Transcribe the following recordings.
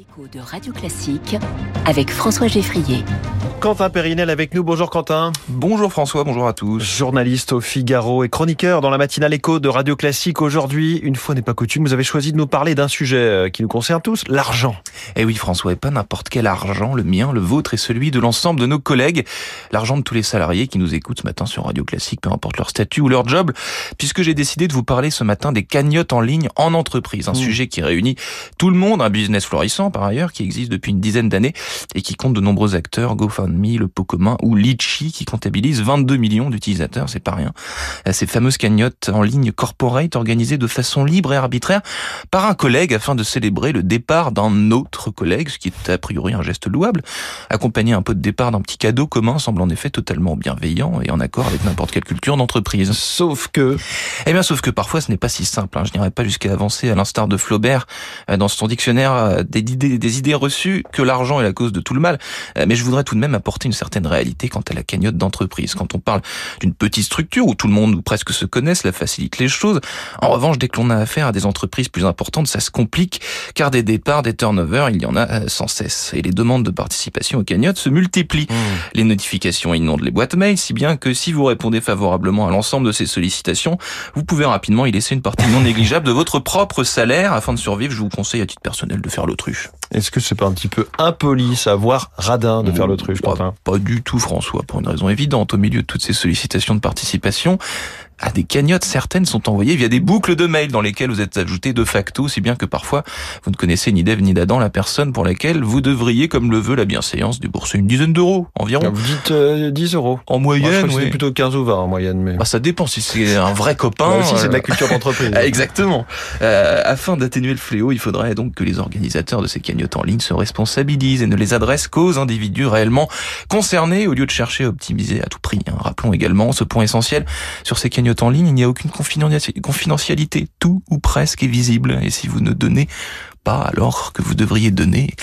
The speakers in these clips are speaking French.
L'écho de Radio Classique avec François Geffrier. Quentin Périnel avec nous. Bonjour Quentin. Bonjour François, bonjour à tous. Journaliste au Figaro et chroniqueur dans la matinale écho de Radio Classique. Aujourd'hui, une fois n'est pas coutume, vous avez choisi de nous parler d'un sujet euh, qui nous concerne tous, l'argent. Eh oui François, et pas n'importe quel argent, le mien, le vôtre et celui de l'ensemble de nos collègues. L'argent de tous les salariés qui nous écoutent ce matin sur Radio Classique, peu importe leur statut ou leur job, puisque j'ai décidé de vous parler ce matin des cagnottes en ligne en entreprise. Un Mmh. sujet qui réunit tout le monde, un business florissant par ailleurs, qui existe depuis une dizaine d'années et qui compte de nombreux acteurs, GoFundMe, Le Pot Commun ou Litchi, qui comptabilise 22 millions d'utilisateurs, c'est pas rien. Ces fameuses cagnottes en ligne corporate organisées de façon libre et arbitraire par un collègue afin de célébrer le départ d'un autre collègue, ce qui est a priori un geste louable. Accompagner un pot de départ d'un petit cadeau commun semble en effet totalement bienveillant et en accord avec n'importe quelle culture d'entreprise. Sauf que, Eh bien, sauf que parfois ce n'est pas si simple. Hein. Je n'irai pas jusqu'à avancer, à l'instar de Flaubert, euh, dans son dictionnaire euh, des idées, des idées reçues que l'argent est la cause de tout le mal. Euh, Mais je voudrais tout de même apporter une certaine réalité quant à la cagnotte d'entreprise. Quand on parle d'une petite structure où tout le monde ou presque se connaît, cela facilite les choses. En revanche, dès que l'on a affaire à des entreprises plus importantes, ça se complique, car des départs, des turnovers, il y en a euh, sans cesse. Et les demandes de participation aux cagnottes se multiplient. Les notifications inondent les boîtes mail, si bien que si vous répondez favorablement à l'ensemble de ces sollicitations, vous pouvez rapidement y laisser une partie non négligeable de votre propre salaire. Afin de survivre, je vous conseille à titre personnel de faire l'autruche. Est-ce que c'est pas un petit peu impoli, savoir radin de faire l'autruche, Pas- Quentin? Pas du tout, François, pour une raison évidente. Au milieu de toutes ces sollicitations de participation, à des cagnottes certaines sont envoyées via des boucles de mails dans lesquelles vous êtes ajouté de facto, si bien que parfois vous ne connaissez ni d'Ève ni d'Adam la personne pour laquelle vous devriez, comme le veut la bienséance, débourser une dizaine d'euros environ. Vous dites euh, 10 euros. En Moi, je moyenne, oui. plutôt 15 ou 20 en moyenne, mais... Bah, ça dépend si c'est un vrai copain. Là aussi, c'est de la euh, culture d'entreprise. ah, Exactement. Euh, afin d'atténuer le fléau, il faudrait donc que les organisateurs de ces cagnottes en ligne se responsabilisent et ne les adressent qu'aux individus réellement concernés au lieu de chercher à optimiser à tout prix. hein. Rappelons également ce point essentiel. Sur ces cagnottes en ligne, il n'y a aucune confidenti- confidentialité. Tout ou presque est visible. Et si vous ne donnez pas alors que vous devriez donner,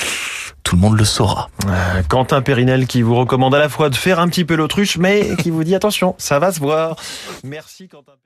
tout le monde le saura. Euh, Quentin Périnel qui vous recommande à la fois de faire un petit peu l'autruche, mais qui vous dit attention, ça va se voir. Merci Quentin Périnel.